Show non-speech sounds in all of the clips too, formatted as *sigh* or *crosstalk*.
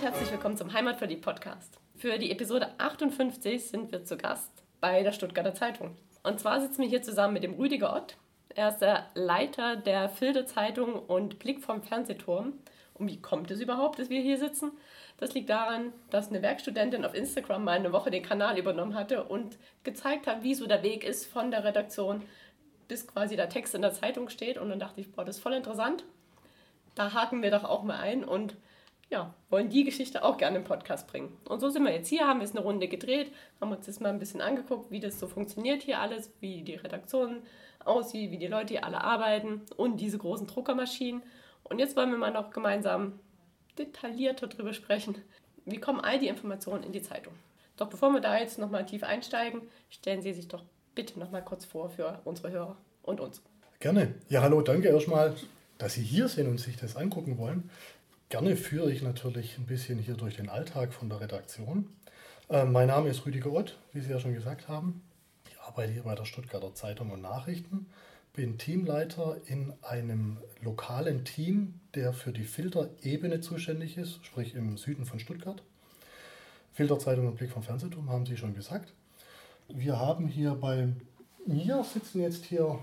und herzlich willkommen zum Heimatverliebt Podcast. Für die Episode 58 sind wir zu Gast bei der Stuttgarter Zeitung. Und zwar sitzen wir hier zusammen mit dem Rüdiger Ott. Er ist der Leiter der Filde Zeitung und Blick vom Fernsehturm. Und wie kommt es überhaupt, dass wir hier sitzen? Das liegt daran, dass eine Werkstudentin auf Instagram mal eine Woche den Kanal übernommen hatte und gezeigt hat, wie so der Weg ist von der Redaktion bis quasi der Text in der Zeitung steht. Und dann dachte ich, boah, das ist voll interessant. Da haken wir doch auch mal ein und ja, wollen die Geschichte auch gerne im Podcast bringen. Und so sind wir jetzt hier, haben jetzt eine Runde gedreht, haben uns das mal ein bisschen angeguckt, wie das so funktioniert hier alles, wie die Redaktion aussieht, wie die Leute hier alle arbeiten und diese großen Druckermaschinen. Und jetzt wollen wir mal noch gemeinsam detaillierter darüber sprechen, wie kommen all die Informationen in die Zeitung. Doch bevor wir da jetzt nochmal tief einsteigen, stellen Sie sich doch bitte nochmal kurz vor für unsere Hörer und uns. Gerne. Ja, hallo, danke erstmal, dass Sie hier sind und sich das angucken wollen. Gerne führe ich natürlich ein bisschen hier durch den Alltag von der Redaktion. Äh, mein Name ist Rüdiger Ott, wie Sie ja schon gesagt haben. Ich arbeite hier bei der Stuttgarter Zeitung und Nachrichten bin Teamleiter in einem lokalen Team, der für die Filterebene zuständig ist, sprich im Süden von Stuttgart. Filterzeitung und Blick vom Fernsehturm haben Sie schon gesagt. Wir haben hier bei mir sitzen jetzt hier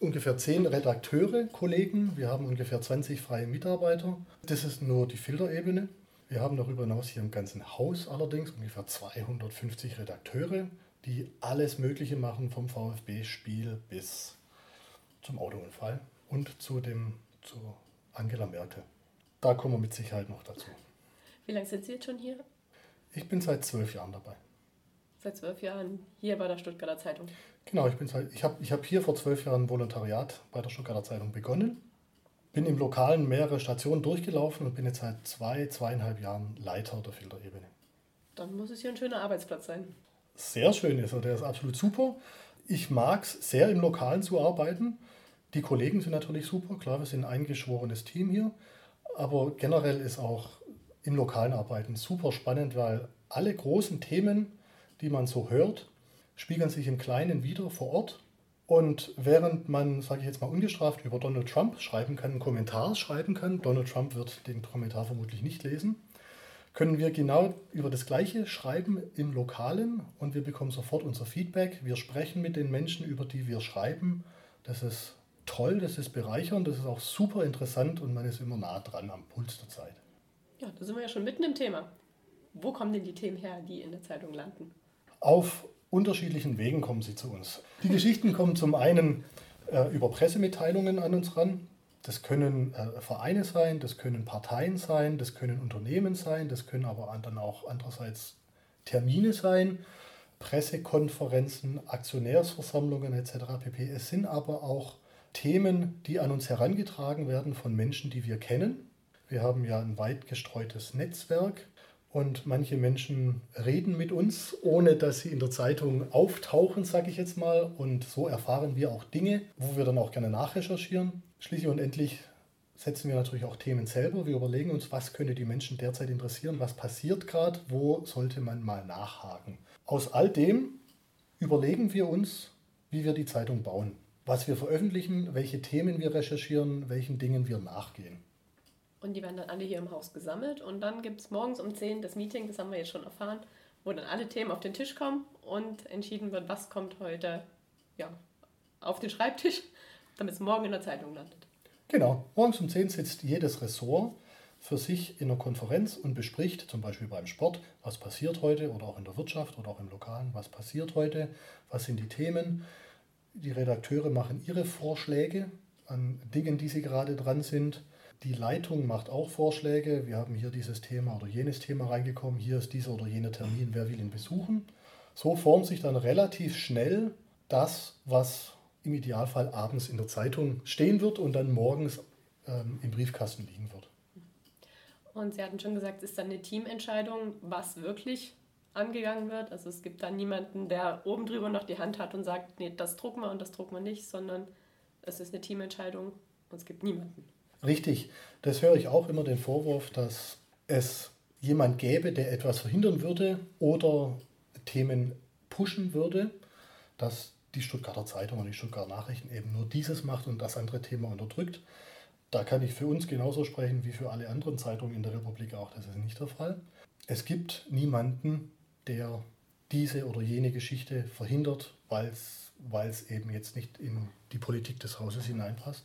ungefähr zehn Redakteure, Kollegen. Wir haben ungefähr 20 freie Mitarbeiter. Das ist nur die Filterebene. Wir haben darüber hinaus hier im ganzen Haus allerdings ungefähr 250 Redakteure, die alles Mögliche machen, vom VfB-Spiel bis zum Autounfall und zu, dem, zu Angela Merkel. Da kommen wir mit Sicherheit noch dazu. Wie lange sind Sie jetzt schon hier? Ich bin seit zwölf Jahren dabei. Seit zwölf Jahren hier bei der Stuttgarter Zeitung. Genau, ich, ich habe ich hab hier vor zwölf Jahren Volontariat bei der Stuttgarter Zeitung begonnen. Bin im Lokalen mehrere Stationen durchgelaufen und bin jetzt seit zwei, zweieinhalb Jahren Leiter der Filterebene. Dann muss es hier ein schöner Arbeitsplatz sein. Sehr schön ist er, der ist absolut super. Ich mag es sehr im Lokalen zu arbeiten. Die Kollegen sind natürlich super, klar, wir sind ein eingeschworenes Team hier. Aber generell ist auch im lokalen Arbeiten super spannend, weil alle großen Themen, die man so hört, spiegeln sich im Kleinen wieder vor Ort. Und während man, sage ich jetzt mal ungestraft, über Donald Trump schreiben kann, einen Kommentar schreiben kann, Donald Trump wird den Kommentar vermutlich nicht lesen, können wir genau über das Gleiche schreiben im Lokalen und wir bekommen sofort unser Feedback. Wir sprechen mit den Menschen, über die wir schreiben. Das ist toll, das ist bereichernd, das ist auch super interessant und man ist immer nah dran am Puls der Zeit. Ja, da sind wir ja schon mitten im Thema. Wo kommen denn die Themen her, die in der Zeitung landen? Auf unterschiedlichen Wegen kommen sie zu uns. Die Geschichten kommen zum einen äh, über Pressemitteilungen an uns ran. Das können äh, Vereine sein, das können Parteien sein, das können Unternehmen sein, das können aber dann auch andererseits Termine sein, Pressekonferenzen, Aktionärsversammlungen etc. pp. Es sind aber auch Themen, die an uns herangetragen werden von Menschen, die wir kennen. Wir haben ja ein weit gestreutes Netzwerk und manche Menschen reden mit uns, ohne dass sie in der Zeitung auftauchen, sage ich jetzt mal. Und so erfahren wir auch Dinge, wo wir dann auch gerne nachrecherchieren. Schließlich und endlich setzen wir natürlich auch Themen selber. Wir überlegen uns, was könnte die Menschen derzeit interessieren, was passiert gerade, wo sollte man mal nachhaken. Aus all dem überlegen wir uns, wie wir die Zeitung bauen was wir veröffentlichen, welche Themen wir recherchieren, welchen Dingen wir nachgehen. Und die werden dann alle hier im Haus gesammelt und dann gibt es morgens um 10 das Meeting, das haben wir jetzt schon erfahren, wo dann alle Themen auf den Tisch kommen und entschieden wird, was kommt heute ja, auf den Schreibtisch, *laughs* damit es morgen in der Zeitung landet. Genau, morgens um 10 sitzt jedes Ressort für sich in einer Konferenz und bespricht, zum Beispiel beim Sport, was passiert heute oder auch in der Wirtschaft oder auch im Lokalen, was passiert heute, was sind die Themen, die Redakteure machen ihre Vorschläge an Dingen, die sie gerade dran sind. Die Leitung macht auch Vorschläge. Wir haben hier dieses Thema oder jenes Thema reingekommen. Hier ist dieser oder jener Termin. Wer will ihn besuchen? So formt sich dann relativ schnell das, was im Idealfall abends in der Zeitung stehen wird und dann morgens ähm, im Briefkasten liegen wird. Und Sie hatten schon gesagt, es ist dann eine Teamentscheidung, was wirklich angegangen wird. Also es gibt da niemanden, der oben drüber noch die Hand hat und sagt, nee, das drucken wir und das drucken wir nicht, sondern es ist eine Teamentscheidung und es gibt niemanden. Richtig, das höre ich auch immer den Vorwurf, dass es jemand gäbe, der etwas verhindern würde oder Themen pushen würde, dass die Stuttgarter Zeitung und die Stuttgarter Nachrichten eben nur dieses macht und das andere Thema unterdrückt. da kann ich für uns genauso sprechen wie für alle anderen Zeitungen in der Republik auch. Das ist nicht der Fall. Es gibt niemanden, der diese oder jene Geschichte verhindert, weil es eben jetzt nicht in die Politik des Hauses hineinpasst.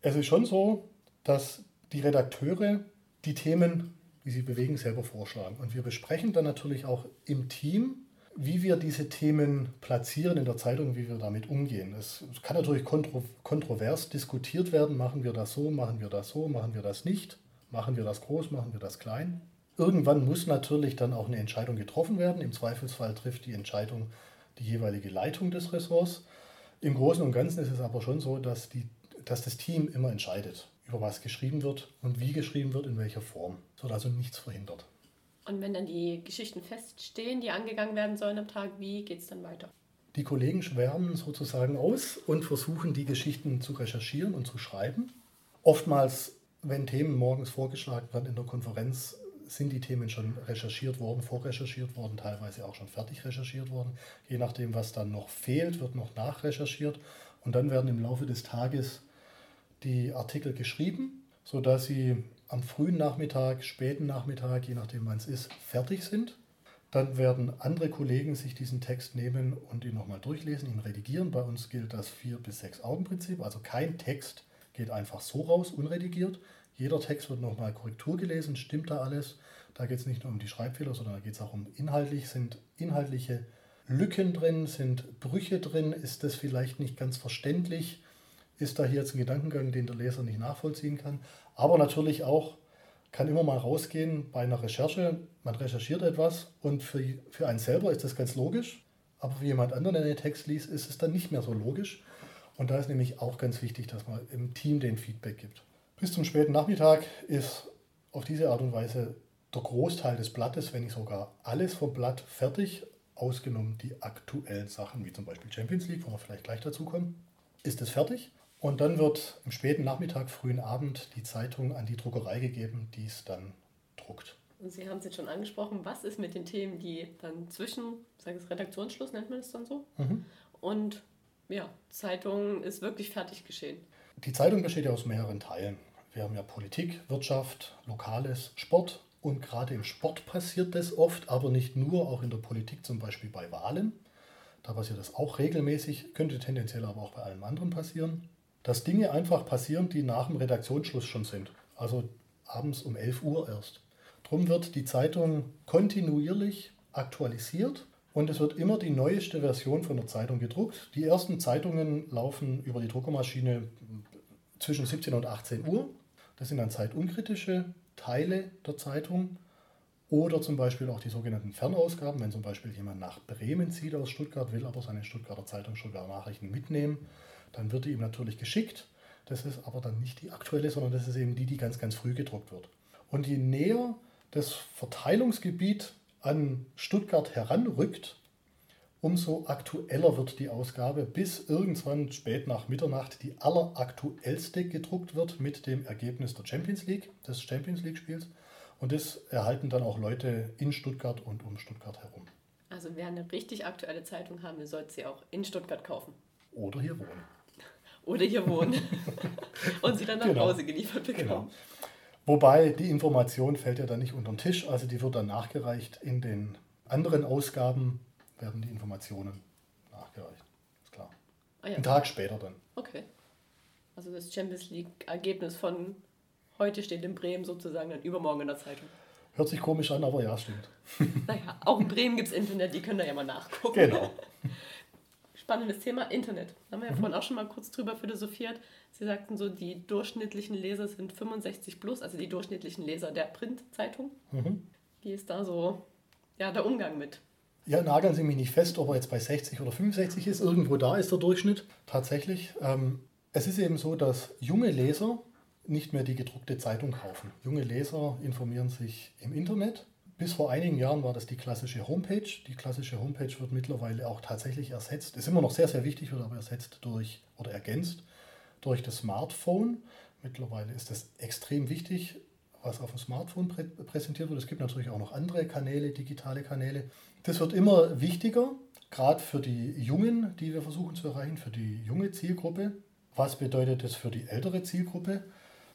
Es ist schon so, dass die Redakteure die Themen, die sie bewegen, selber vorschlagen. Und wir besprechen dann natürlich auch im Team, wie wir diese Themen platzieren in der Zeitung, wie wir damit umgehen. Es kann natürlich kontro kontrovers diskutiert werden, machen wir das so, machen wir das so, machen wir das nicht, machen wir das groß, machen wir das klein. Irgendwann muss natürlich dann auch eine Entscheidung getroffen werden. Im Zweifelsfall trifft die Entscheidung die jeweilige Leitung des Ressorts. Im Großen und Ganzen ist es aber schon so, dass, die, dass das Team immer entscheidet, über was geschrieben wird und wie geschrieben wird, in welcher Form. Es wird also nichts verhindert. Und wenn dann die Geschichten feststehen, die angegangen werden sollen am Tag, wie geht es dann weiter? Die Kollegen schwärmen sozusagen aus und versuchen, die Geschichten zu recherchieren und zu schreiben. Oftmals, wenn Themen morgens vorgeschlagen werden in der Konferenz, sind die Themen schon recherchiert worden, vorrecherchiert worden, teilweise auch schon fertig recherchiert worden. Je nachdem, was dann noch fehlt, wird noch nachrecherchiert. Und dann werden im Laufe des Tages die Artikel geschrieben, sodass sie am frühen Nachmittag, späten Nachmittag, je nachdem wann es ist, fertig sind. Dann werden andere Kollegen sich diesen Text nehmen und ihn nochmal durchlesen, ihn redigieren. Bei uns gilt das vier bis sechs Augen Prinzip. Also kein Text geht einfach so raus, unredigiert. Jeder Text wird nochmal Korrektur gelesen, stimmt da alles. Da geht es nicht nur um die Schreibfehler, sondern da geht es auch um inhaltlich, sind inhaltliche Lücken drin, sind Brüche drin, ist das vielleicht nicht ganz verständlich, ist da hier jetzt ein Gedankengang, den der Leser nicht nachvollziehen kann. Aber natürlich auch kann immer mal rausgehen bei einer Recherche. Man recherchiert etwas und für, für einen selber ist das ganz logisch, aber für jemand anderen, der den Text liest, ist es dann nicht mehr so logisch. Und da ist nämlich auch ganz wichtig, dass man im Team den Feedback gibt. Bis zum späten Nachmittag ist auf diese Art und Weise der Großteil des Blattes, wenn nicht sogar alles vom Blatt fertig, ausgenommen die aktuellen Sachen, wie zum Beispiel Champions League, wo wir vielleicht gleich dazu kommen, ist es fertig. Und dann wird im späten Nachmittag, frühen Abend die Zeitung an die Druckerei gegeben, die es dann druckt. Und Sie haben es jetzt schon angesprochen, was ist mit den Themen, die dann zwischen, sage ich Redaktionsschluss nennt man es dann so, mhm. und ja, Zeitung ist wirklich fertig geschehen. Die Zeitung besteht ja aus mehreren Teilen. Wir haben ja Politik, Wirtschaft, Lokales, Sport und gerade im Sport passiert das oft, aber nicht nur, auch in der Politik zum Beispiel bei Wahlen. Da passiert das auch regelmäßig, könnte tendenziell aber auch bei allem anderen passieren dass Dinge einfach passieren, die nach dem Redaktionsschluss schon sind. Also abends um 11 Uhr erst. Drum wird die Zeitung kontinuierlich aktualisiert und es wird immer die neueste Version von der Zeitung gedruckt. Die ersten Zeitungen laufen über die Druckermaschine zwischen 17 und 18 Uhr. Das sind dann zeitunkritische Teile der Zeitung oder zum Beispiel auch die sogenannten Fernausgaben, wenn zum Beispiel jemand nach Bremen zieht aus Stuttgart, will aber seine Stuttgarter Zeitung, Stuttgarter Nachrichten mitnehmen dann wird die ihm natürlich geschickt. Das ist aber dann nicht die aktuelle, sondern das ist eben die, die ganz, ganz früh gedruckt wird. Und je näher das Verteilungsgebiet an Stuttgart heranrückt, umso aktueller wird die Ausgabe, bis irgendwann spät nach Mitternacht die alleraktuellste gedruckt wird mit dem Ergebnis der Champions League, des Champions League-Spiels. Und das erhalten dann auch Leute in Stuttgart und um Stuttgart herum. Also wer eine richtig aktuelle Zeitung haben will, sollte sie auch in Stuttgart kaufen. Oder hier wohnen oder hier wohnen *laughs* und sie dann nach genau. Hause geliefert bekommen. Genau. Wobei die Information fällt ja dann nicht unter den Tisch, also die wird dann nachgereicht. In den anderen Ausgaben werden die Informationen nachgereicht. Ist klar. Ah, ja. Einen Tag später dann. Okay. Also das Champions League-Ergebnis von heute steht in Bremen sozusagen dann übermorgen in der Zeitung. Hört sich komisch an, aber ja, stimmt. Naja, auch in Bremen gibt es Internet, die können da ja mal nachgucken. Genau. *laughs* spannendes Thema Internet. Da haben wir ja mhm. vorhin auch schon mal kurz drüber philosophiert. Sie sagten so, die durchschnittlichen Leser sind 65 plus, also die durchschnittlichen Leser der Printzeitung. Mhm. Wie ist da so ja, der Umgang mit? Ja, nageln Sie mich nicht fest, ob er jetzt bei 60 oder 65 ist. Irgendwo da ist der Durchschnitt tatsächlich. Ähm, es ist eben so, dass junge Leser nicht mehr die gedruckte Zeitung kaufen. Junge Leser informieren sich im Internet bis vor einigen Jahren war das die klassische Homepage. Die klassische Homepage wird mittlerweile auch tatsächlich ersetzt, ist immer noch sehr, sehr wichtig, wird aber ersetzt durch oder ergänzt durch das Smartphone. Mittlerweile ist das extrem wichtig, was auf dem Smartphone prä präsentiert wird. Es gibt natürlich auch noch andere Kanäle, digitale Kanäle. Das wird immer wichtiger, gerade für die Jungen, die wir versuchen zu erreichen, für die junge Zielgruppe. Was bedeutet das für die ältere Zielgruppe?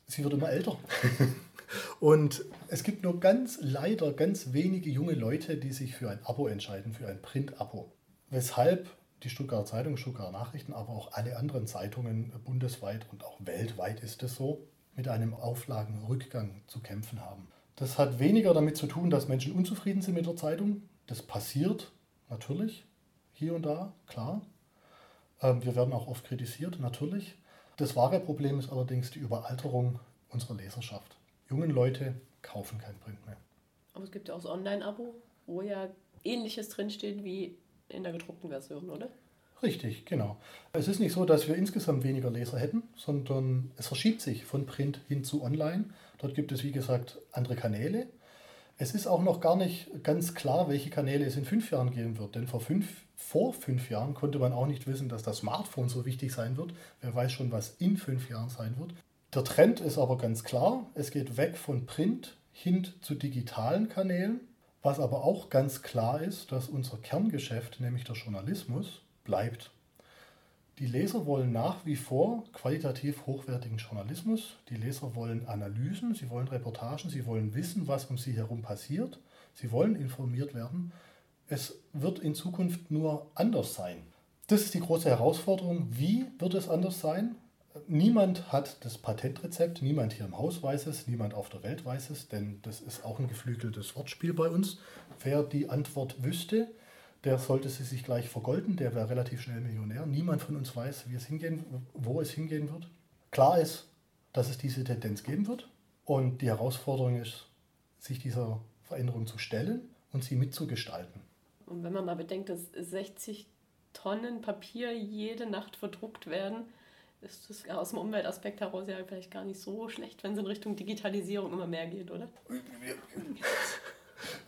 Sie wird immer älter. *laughs* Und es gibt nur ganz leider ganz wenige junge Leute, die sich für ein Abo entscheiden, für ein Print-Abo. Weshalb die Stuttgarter Zeitung, Stuttgarter Nachrichten, aber auch alle anderen Zeitungen bundesweit und auch weltweit ist es so, mit einem Auflagenrückgang zu kämpfen haben. Das hat weniger damit zu tun, dass Menschen unzufrieden sind mit der Zeitung. Das passiert natürlich hier und da, klar. Ähm, wir werden auch oft kritisiert, natürlich. Das wahre Problem ist allerdings die Überalterung unserer Leserschaft. Jungen Leute kaufen kein Print mehr. Aber es gibt ja auch das Online-Abo, wo ja ähnliches drinsteht wie in der gedruckten Version, oder? Richtig, genau. Es ist nicht so, dass wir insgesamt weniger Leser hätten, sondern es verschiebt sich von Print hin zu Online. Dort gibt es, wie gesagt, andere Kanäle. Es ist auch noch gar nicht ganz klar, welche Kanäle es in fünf Jahren geben wird. Denn vor fünf, vor fünf Jahren konnte man auch nicht wissen, dass das Smartphone so wichtig sein wird. Wer weiß schon, was in fünf Jahren sein wird. Der Trend ist aber ganz klar. Es geht weg von Print hin zu digitalen Kanälen. Was aber auch ganz klar ist, dass unser Kerngeschäft, nämlich der Journalismus, bleibt. Die Leser wollen nach wie vor qualitativ hochwertigen Journalismus. Die Leser wollen Analysen, sie wollen Reportagen, sie wollen wissen, was um sie herum passiert. Sie wollen informiert werden. Es wird in Zukunft nur anders sein. Das ist die große Herausforderung. Wie wird es anders sein? Niemand hat das Patentrezept, niemand hier im Haus weiß es, niemand auf der Welt weiß es, denn das ist auch ein geflügeltes Wortspiel bei uns. Wer die Antwort wüsste, der sollte sie sich gleich vergolden, der wäre relativ schnell Millionär. Niemand von uns weiß, wie es hingehen, wo es hingehen wird. Klar ist, dass es diese Tendenz geben wird und die Herausforderung ist, sich dieser Veränderung zu stellen und sie mitzugestalten. Und wenn man mal bedenkt, dass 60 Tonnen Papier jede Nacht verdruckt werden, ist das aus dem Umweltaspekt heraus ja vielleicht gar nicht so schlecht, wenn es in Richtung Digitalisierung immer mehr geht, oder? *laughs*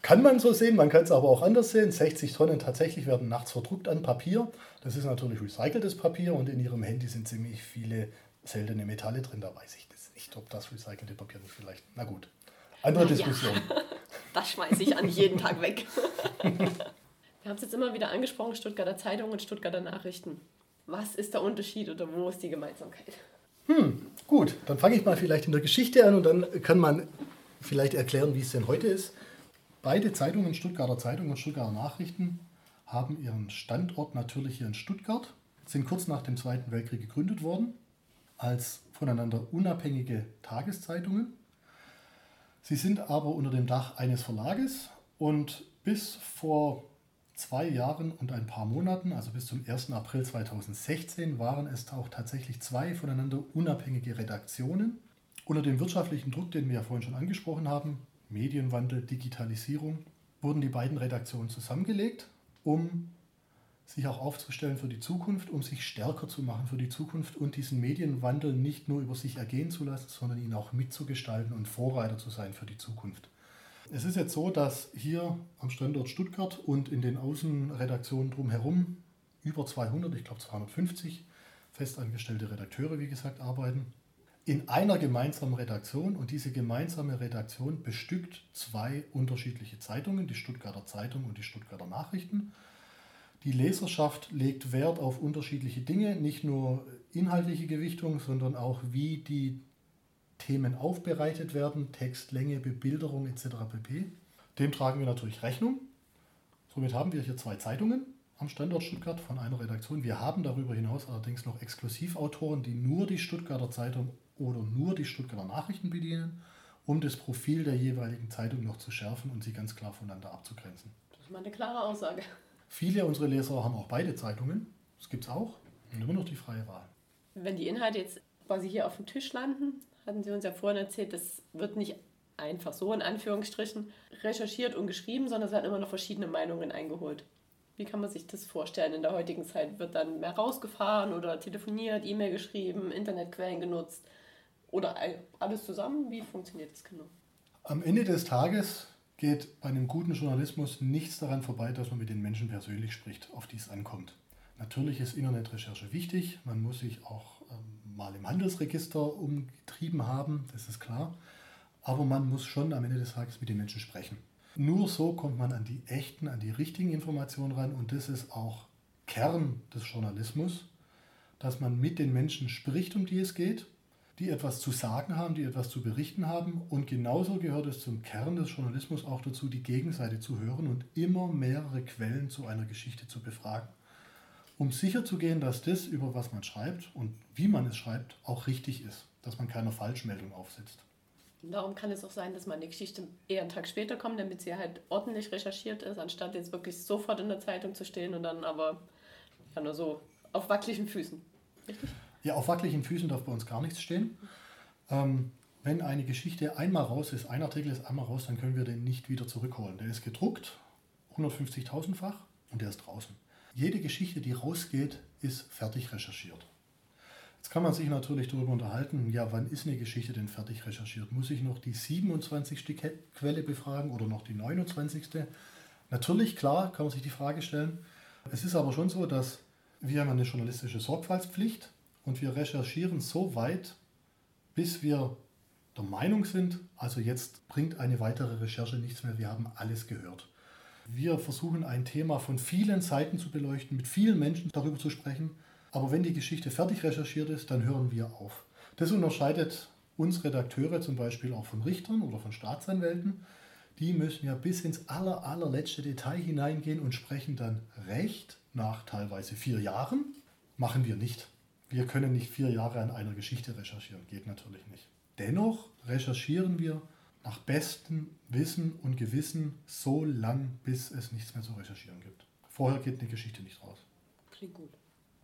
Kann man so sehen, man kann es aber auch anders sehen. 60 Tonnen tatsächlich werden nachts verdruckt an Papier. Das ist natürlich recyceltes Papier und in Ihrem Handy sind ziemlich viele seltene Metalle drin. Da weiß ich das nicht, ob das recycelte Papier nicht vielleicht. Na gut, andere Na Diskussion. Ja. *laughs* Das schmeiße ich an jeden Tag weg. *laughs* Wir haben es jetzt immer wieder angesprochen, Stuttgarter Zeitung und Stuttgarter Nachrichten. Was ist der Unterschied oder wo ist die Gemeinsamkeit? Hm, gut, dann fange ich mal vielleicht in der Geschichte an und dann kann man vielleicht erklären, wie es denn heute ist. Beide Zeitungen, Stuttgarter Zeitung und Stuttgarter Nachrichten, haben ihren Standort natürlich hier in Stuttgart, sind kurz nach dem Zweiten Weltkrieg gegründet worden als voneinander unabhängige Tageszeitungen. Sie sind aber unter dem Dach eines Verlages und bis vor zwei Jahren und ein paar Monaten, also bis zum 1. April 2016, waren es auch tatsächlich zwei voneinander unabhängige Redaktionen. Unter dem wirtschaftlichen Druck, den wir ja vorhin schon angesprochen haben, Medienwandel, Digitalisierung, wurden die beiden Redaktionen zusammengelegt, um sich auch aufzustellen für die Zukunft, um sich stärker zu machen für die Zukunft und diesen Medienwandel nicht nur über sich ergehen zu lassen, sondern ihn auch mitzugestalten und Vorreiter zu sein für die Zukunft. Es ist jetzt so, dass hier am Standort Stuttgart und in den Außenredaktionen drumherum über 200, ich glaube 250 festangestellte Redakteure, wie gesagt, arbeiten in einer gemeinsamen Redaktion und diese gemeinsame Redaktion bestückt zwei unterschiedliche Zeitungen, die Stuttgarter Zeitung und die Stuttgarter Nachrichten. Die Leserschaft legt Wert auf unterschiedliche Dinge, nicht nur inhaltliche Gewichtung, sondern auch wie die Themen aufbereitet werden, Textlänge, Bebilderung etc. pp. Dem tragen wir natürlich Rechnung. Somit haben wir hier zwei Zeitungen am Standort Stuttgart von einer Redaktion. Wir haben darüber hinaus allerdings noch Exklusivautoren, die nur die Stuttgarter Zeitung oder nur die Stuttgarter Nachrichten bedienen, um das Profil der jeweiligen Zeitung noch zu schärfen und sie ganz klar voneinander abzugrenzen. Das ist mal eine klare Aussage. Viele unserer Leser haben auch beide Zeitungen. Das gibt es auch. Und immer noch die freie Wahl. Wenn die Inhalte jetzt quasi hier auf dem Tisch landen, hatten Sie uns ja vorhin erzählt, das wird nicht einfach so in Anführungsstrichen recherchiert und geschrieben, sondern es werden immer noch verschiedene Meinungen eingeholt. Wie kann man sich das vorstellen in der heutigen Zeit? Wird dann mehr rausgefahren oder telefoniert, E-Mail geschrieben, Internetquellen genutzt? Oder alles zusammen? Wie funktioniert das genau? Am Ende des Tages geht bei einem guten Journalismus nichts daran vorbei, dass man mit den Menschen persönlich spricht, auf die es ankommt. Natürlich ist Internetrecherche wichtig, man muss sich auch ähm, mal im Handelsregister umgetrieben haben, das ist klar, aber man muss schon am Ende des Tages mit den Menschen sprechen. Nur so kommt man an die echten, an die richtigen Informationen ran und das ist auch Kern des Journalismus, dass man mit den Menschen spricht, um die es geht die etwas zu sagen haben, die etwas zu berichten haben. Und genauso gehört es zum Kern des Journalismus auch dazu, die Gegenseite zu hören und immer mehrere Quellen zu einer Geschichte zu befragen, um sicherzugehen, dass das, über was man schreibt und wie man es schreibt, auch richtig ist, dass man keine Falschmeldung aufsetzt. Darum kann es auch sein, dass meine Geschichte eher einen Tag später kommt, damit sie halt ordentlich recherchiert ist, anstatt jetzt wirklich sofort in der Zeitung zu stehen und dann aber ja nur so auf wackeligen Füßen. Richtig? Ja, auf wackeligen Füßen darf bei uns gar nichts stehen. Ähm, wenn eine Geschichte einmal raus ist, ein Artikel ist einmal raus, dann können wir den nicht wieder zurückholen. Der ist gedruckt, 150.000-fach und der ist draußen. Jede Geschichte, die rausgeht, ist fertig recherchiert. Jetzt kann man sich natürlich darüber unterhalten, ja, wann ist eine Geschichte denn fertig recherchiert? Muss ich noch die 27. Quelle befragen oder noch die 29.? Natürlich, klar, kann man sich die Frage stellen. Es ist aber schon so, dass wir haben eine journalistische Sorgfaltspflicht und wir recherchieren so weit, bis wir der Meinung sind, also jetzt bringt eine weitere Recherche nichts mehr, wir haben alles gehört. Wir versuchen ein Thema von vielen Seiten zu beleuchten, mit vielen Menschen darüber zu sprechen, aber wenn die Geschichte fertig recherchiert ist, dann hören wir auf. Das unterscheidet uns Redakteure zum Beispiel auch von Richtern oder von Staatsanwälten. Die müssen ja bis ins aller, allerletzte Detail hineingehen und sprechen dann Recht nach teilweise vier Jahren. Machen wir nicht. Wir können nicht vier Jahre an einer Geschichte recherchieren, geht natürlich nicht. Dennoch recherchieren wir nach bestem Wissen und Gewissen so lang, bis es nichts mehr zu recherchieren gibt. Vorher geht eine Geschichte nicht raus. Klingt gut.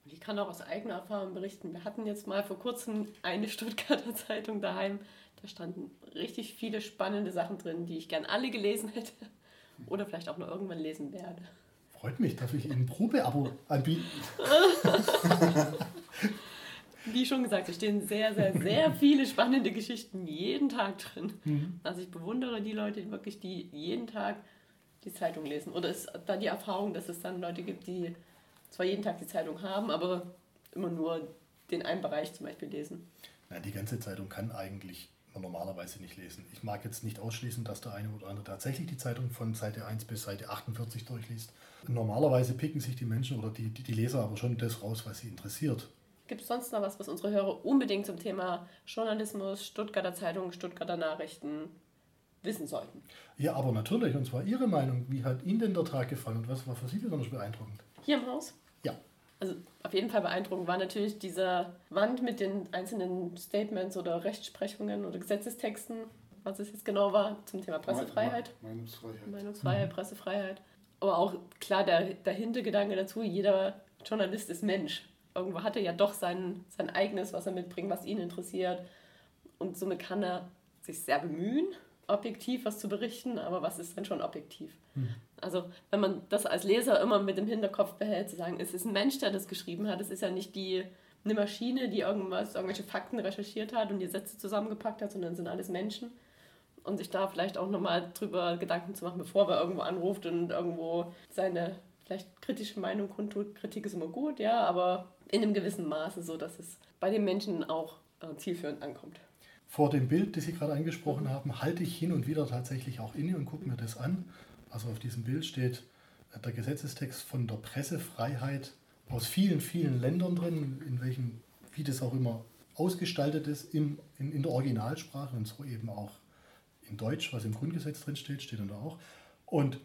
Ich kann auch aus eigener Erfahrung berichten. Wir hatten jetzt mal vor kurzem eine *laughs* Stuttgarter Zeitung daheim. Da standen richtig viele spannende Sachen drin, die ich gern alle gelesen hätte *laughs* oder vielleicht auch noch irgendwann lesen werde. Freut mich, darf ich Ihnen ein Probeabo anbieten? *laughs* Wie schon gesagt, es stehen sehr, sehr, sehr viele spannende Geschichten jeden Tag drin. Mhm. Also ich bewundere die Leute die wirklich, die jeden Tag die Zeitung lesen. Oder ist da die Erfahrung, dass es dann Leute gibt, die zwar jeden Tag die Zeitung haben, aber immer nur den einen Bereich zum Beispiel lesen? Nein, die ganze Zeitung kann eigentlich man normalerweise nicht lesen. Ich mag jetzt nicht ausschließen, dass der eine oder andere tatsächlich die Zeitung von Seite 1 bis Seite 48 durchliest. Normalerweise picken sich die Menschen oder die, die, die Leser aber schon das raus, was sie interessiert. Gibt es sonst noch was, was unsere Hörer unbedingt zum Thema Journalismus, Stuttgarter Zeitung, Stuttgarter Nachrichten wissen sollten? Ja, aber natürlich, und zwar Ihre Meinung. Wie hat Ihnen denn der Tag gefallen und was war für Sie besonders beeindruckend? Hier im Haus? Ja. Also auf jeden Fall beeindruckend war natürlich diese Wand mit den einzelnen Statements oder Rechtsprechungen oder Gesetzestexten, was es jetzt genau war zum Thema Pressefreiheit. Meinungsfreiheit. Meinungsfreiheit, mhm. Pressefreiheit. Aber auch klar der, der Hintergedanke dazu, jeder Journalist ist Mensch. Irgendwo hat er ja doch sein, sein eigenes, was er mitbringt, was ihn interessiert. Und somit kann er sich sehr bemühen, objektiv was zu berichten, aber was ist dann schon objektiv? Hm. Also wenn man das als Leser immer mit dem Hinterkopf behält, zu sagen, es ist ein Mensch, der das geschrieben hat, es ist ja nicht die, eine Maschine, die irgendwas, irgendwelche Fakten recherchiert hat und die Sätze zusammengepackt hat, sondern es sind alles Menschen. Und sich da vielleicht auch nochmal drüber Gedanken zu machen, bevor er irgendwo anruft und irgendwo seine vielleicht kritische Meinung kundtut. Kritik ist immer gut, ja, aber in einem gewissen Maße so, dass es bei den Menschen auch äh, zielführend ankommt. Vor dem Bild, das Sie gerade angesprochen haben, halte ich hin und wieder tatsächlich auch inne und gucke mir das an. Also auf diesem Bild steht äh, der Gesetzestext von der Pressefreiheit aus vielen, vielen Ländern drin, in welchen, wie das auch immer ausgestaltet ist, im, in, in der Originalsprache und so eben auch in Deutsch, was im Grundgesetz drin steht, steht dann da auch. Und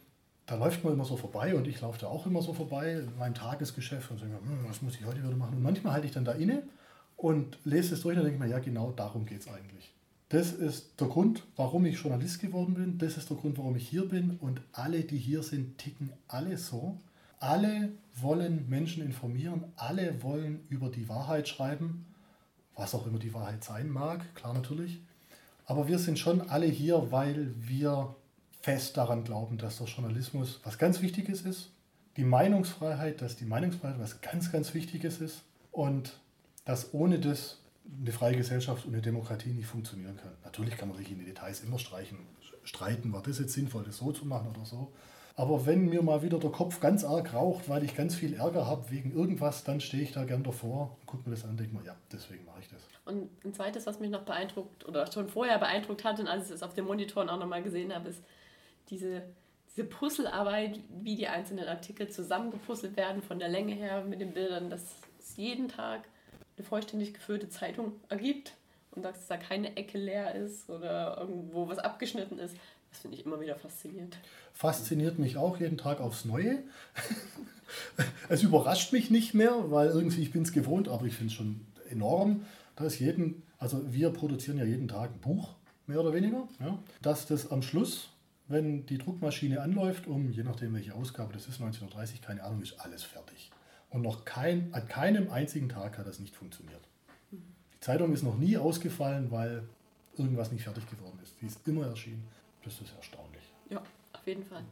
da läuft man immer so vorbei und ich laufe da auch immer so vorbei in meinem Tagesgeschäft und sage, hm, was muss ich heute wieder machen? Und manchmal halte ich dann da inne und lese es durch und denke mir, ja, genau darum geht es eigentlich. Das ist der Grund, warum ich Journalist geworden bin. Das ist der Grund, warum ich hier bin. Und alle, die hier sind, ticken alle so. Alle wollen Menschen informieren. Alle wollen über die Wahrheit schreiben. Was auch immer die Wahrheit sein mag, klar natürlich. Aber wir sind schon alle hier, weil wir fest daran glauben, dass der Journalismus was ganz Wichtiges ist. Die Meinungsfreiheit, dass die Meinungsfreiheit was ganz, ganz Wichtiges ist. Und dass ohne das eine freie Gesellschaft und eine Demokratie nicht funktionieren kann. Natürlich kann man sich in die Details immer streichen, streiten, war das jetzt sinnvoll, das so zu machen oder so. Aber wenn mir mal wieder der Kopf ganz arg raucht, weil ich ganz viel Ärger habe wegen irgendwas, dann stehe ich da gern davor, gucke mir das an und denke mir, ja, deswegen mache ich das. Und ein zweites, was mich noch beeindruckt oder schon vorher beeindruckt hat und als ich es auf den Monitoren auch nochmal gesehen habe, ist diese, diese Puzzlearbeit, wie die einzelnen Artikel zusammengepuzzelt werden von der Länge her mit den Bildern, das ist jeden Tag eine vollständig gefüllte Zeitung ergibt. und dass da keine Ecke leer ist oder irgendwo was abgeschnitten ist. Das finde ich immer wieder faszinierend. Fasziniert mich auch jeden Tag aufs Neue. *laughs* es überrascht mich nicht mehr, weil irgendwie ich bin es gewohnt, aber ich finde es schon enorm, dass jeden, also wir produzieren ja jeden Tag ein Buch, mehr oder weniger, ja, dass das am Schluss, wenn die Druckmaschine anläuft, um, je nachdem welche Ausgabe das ist, 1930, keine Ahnung, ist alles fertig. Und noch kein, an keinem einzigen Tag hat das nicht funktioniert. Die Zeitung ist noch nie ausgefallen, weil irgendwas nicht fertig geworden ist. Die ist immer erschienen. Das ist erstaunlich. Ja, auf jeden Fall.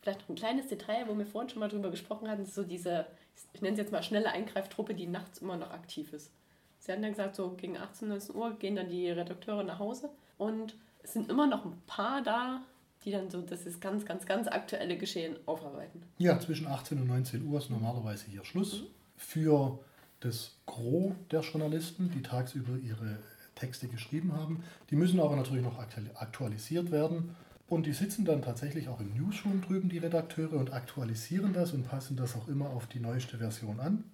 Vielleicht noch ein kleines Detail, wo wir vorhin schon mal drüber gesprochen hatten, ist so diese, ich nenne es jetzt mal schnelle Eingreiftruppe, die nachts immer noch aktiv ist. Sie hatten ja gesagt, so gegen 18, 19 Uhr gehen dann die Redakteure nach Hause und es sind immer noch ein paar da, die dann so das ist ganz, ganz, ganz aktuelle Geschehen aufarbeiten. Ja, zwischen 18 und 19 Uhr ist normalerweise hier Schluss. Mhm. Für das Gros der Journalisten, die tagsüber ihre Texte geschrieben haben. Die müssen aber natürlich noch aktualisiert werden. Und die sitzen dann tatsächlich auch im Newsroom drüben, die Redakteure, und aktualisieren das und passen das auch immer auf die neueste Version an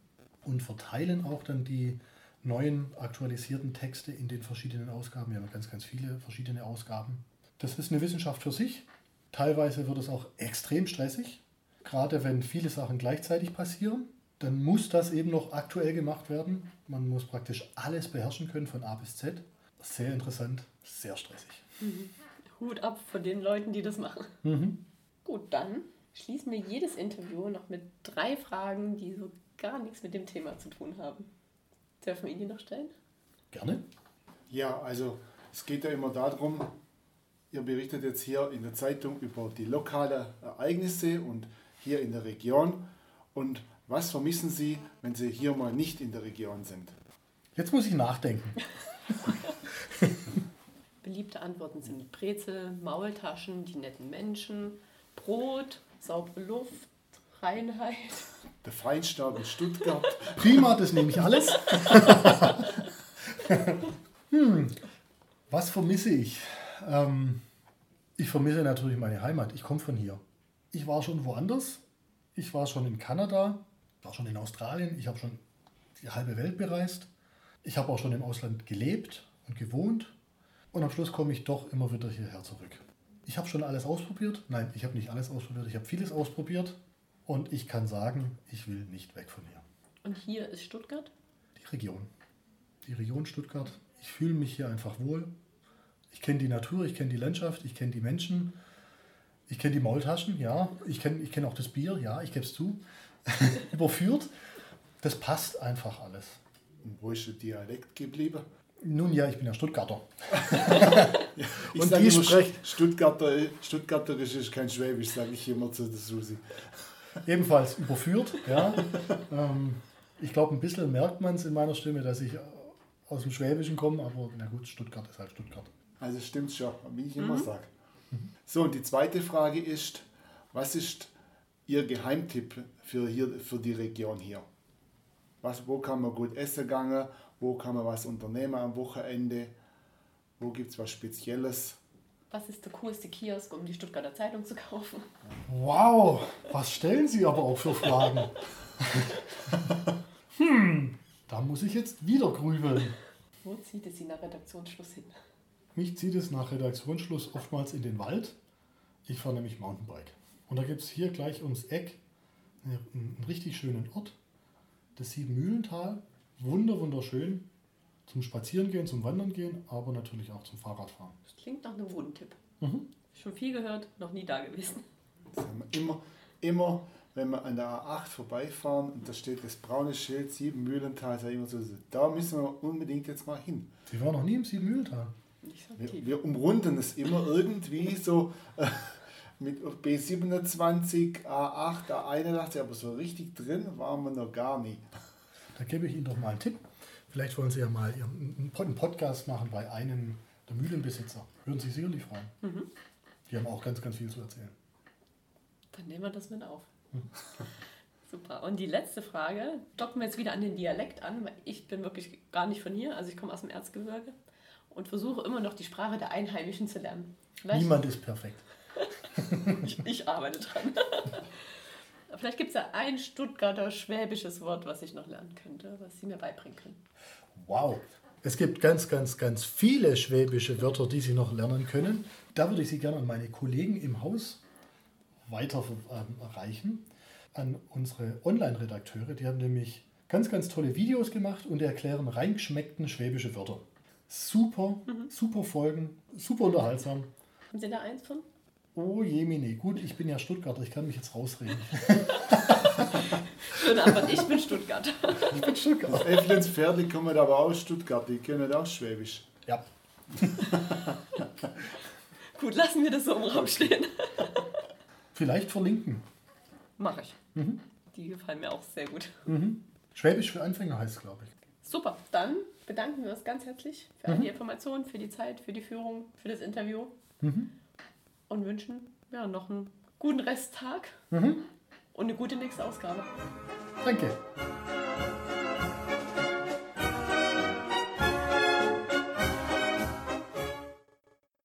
und verteilen auch dann die neuen aktualisierten Texte in den verschiedenen Ausgaben. Wir haben ganz, ganz viele verschiedene Ausgaben. Das ist eine Wissenschaft für sich. Teilweise wird es auch extrem stressig, gerade wenn viele Sachen gleichzeitig passieren dann muss das eben noch aktuell gemacht werden. Man muss praktisch alles beherrschen können von A bis Z. Sehr interessant, sehr stressig. Mhm. Hut ab von den Leuten, die das machen. Mhm. Gut, dann schließen wir jedes Interview noch mit drei Fragen, die so gar nichts mit dem Thema zu tun haben. Dürfen wir Ihnen die noch stellen? Gerne. Ja, also es geht ja immer darum, ihr berichtet jetzt hier in der Zeitung über die lokalen Ereignisse und hier in der Region. Und was vermissen Sie, wenn Sie hier mal nicht in der Region sind? Jetzt muss ich nachdenken. *laughs* Beliebte Antworten sind Brezel, Maultaschen, die netten Menschen, Brot, saubere Luft, Reinheit. Der Feinstaub in Stuttgart. *laughs* Prima, das nehme ich alles. *laughs* hm, was vermisse ich? Ähm, ich vermisse natürlich meine Heimat. Ich komme von hier. Ich war schon woanders. Ich war schon in Kanada war schon in Australien, ich habe schon die halbe Welt bereist. Ich habe auch schon im Ausland gelebt und gewohnt. Und am Schluss komme ich doch immer wieder hierher zurück. Ich habe schon alles ausprobiert. Nein, ich habe nicht alles ausprobiert. Ich habe vieles ausprobiert. Und ich kann sagen, ich will nicht weg von hier. Und hier ist Stuttgart? Die Region. Die Region Stuttgart. Ich fühle mich hier einfach wohl. Ich kenne die Natur, ich kenne die Landschaft, ich kenne die Menschen. Ich kenne die Maultaschen, ja. Ich kenne ich kenn auch das Bier, ja, ich gebe es zu. *laughs* überführt. Das passt einfach alles. Und wo ist der Dialekt geblieben? Nun ja, ich bin ja Stuttgarter. *laughs* ich und die sprechen Stuttgarter, Stuttgarterisch ist kein Schwäbisch, sage ich immer zu der Susi. Ebenfalls überführt, ja. ähm, ich glaube, ein bisschen merkt man es in meiner Stimme, dass ich aus dem Schwäbischen komme, aber na gut, Stuttgart ist halt Stuttgart. Also stimmt schon, wie ich immer mhm. sage. So, und die zweite Frage ist, was ist Ihr Geheimtipp für, hier, für die Region hier? Was, wo kann man gut essen gehen? Wo kann man was unternehmen am Wochenende? Wo gibt es was Spezielles? Was ist der coolste Kiosk, um die Stuttgarter Zeitung zu kaufen? Wow, was stellen Sie aber auch für Fragen? *laughs* hm, da muss ich jetzt wieder grübeln. Wo zieht es Sie nach Redaktionsschluss hin? Mich zieht es nach Redaktionsschluss oftmals in den Wald. Ich fahre nämlich Mountainbike. Und da gibt es hier gleich ums Eck einen, richtig schönen Ort, das Siebenmühlental. Wunder, wunderschön. Zum Spazierengehen, zum Wandern gehen, aber natürlich auch zum Fahrradfahren. Das klingt nach einem Wohntipp. Mhm. Schon viel gehört, noch nie da gewesen. Immer, immer, wenn wir an der A8 vorbeifahren und da steht das braune Schild Siebenmühlental, immer so, da müssen wir unbedingt jetzt mal hin. Sie waren noch nie im Siebenmühlental. Wir, wir umrunden es immer irgendwie so. mit B27, A8, A81, aber so richtig drin waren wir noch gar nie. Da gebe ich Ihnen doch mal einen Tipp. Vielleicht wollen Sie ja mal einen Podcast machen bei einem der Mühlenbesitzer. Würden Sie sicherlich freuen. Mhm. Die haben auch ganz, ganz viel zu erzählen. Dann nehmen wir das mit auf. *laughs* Super. Und die letzte Frage, docken wir jetzt wieder an den Dialekt an, weil ich bin wirklich gar nicht von hier, also ich komme aus dem Erzgebirge und versuche immer noch die Sprache der Einheimischen zu lernen. Vielleicht Niemand ist perfekt *laughs* ich, ich, arbeite dran. *laughs* Vielleicht gibt es ja ein Stuttgarter schwäbisches Wort, was ich noch lernen könnte, was Sie mir beibringen können. Wow. Es gibt ganz, ganz, ganz viele schwäbische Wörter, die Sie noch lernen können. Da würde ich Sie gerne an meine Kollegen im Haus weiterreichen, an unsere Online-Redakteure. Die haben nämlich ganz, ganz tolle Videos gemacht und erklären reingeschmeckten schwäbische Wörter. Super, super Folgen, super unterhaltsam. Haben Sie da eins von? Oh jemine, gut, ich bin ja Stuttgarter, ich kann mich jetzt rausreden. Schöne Antwort, ich bin Stuttgart. *laughs* Ich bin Stuttgarter. Efflens Pferde kommen aber aus Stuttgart, die können auch Schwäbisch. Ja, *laughs* Gut, lassen wir das so im Raum stehen. vielleicht verlinken. Mache ich. Die gefallen mir auch sehr gut. Schwäbisch für Anfänger heißt es, glaube ich. Super, dann bedanken wir uns ganz herzlich für all die Informationen, für die Zeit, für die Führung, für das Interview und wünschen ja, noch einen guten Resttag und eine gute nächste Ausgabe. Danke.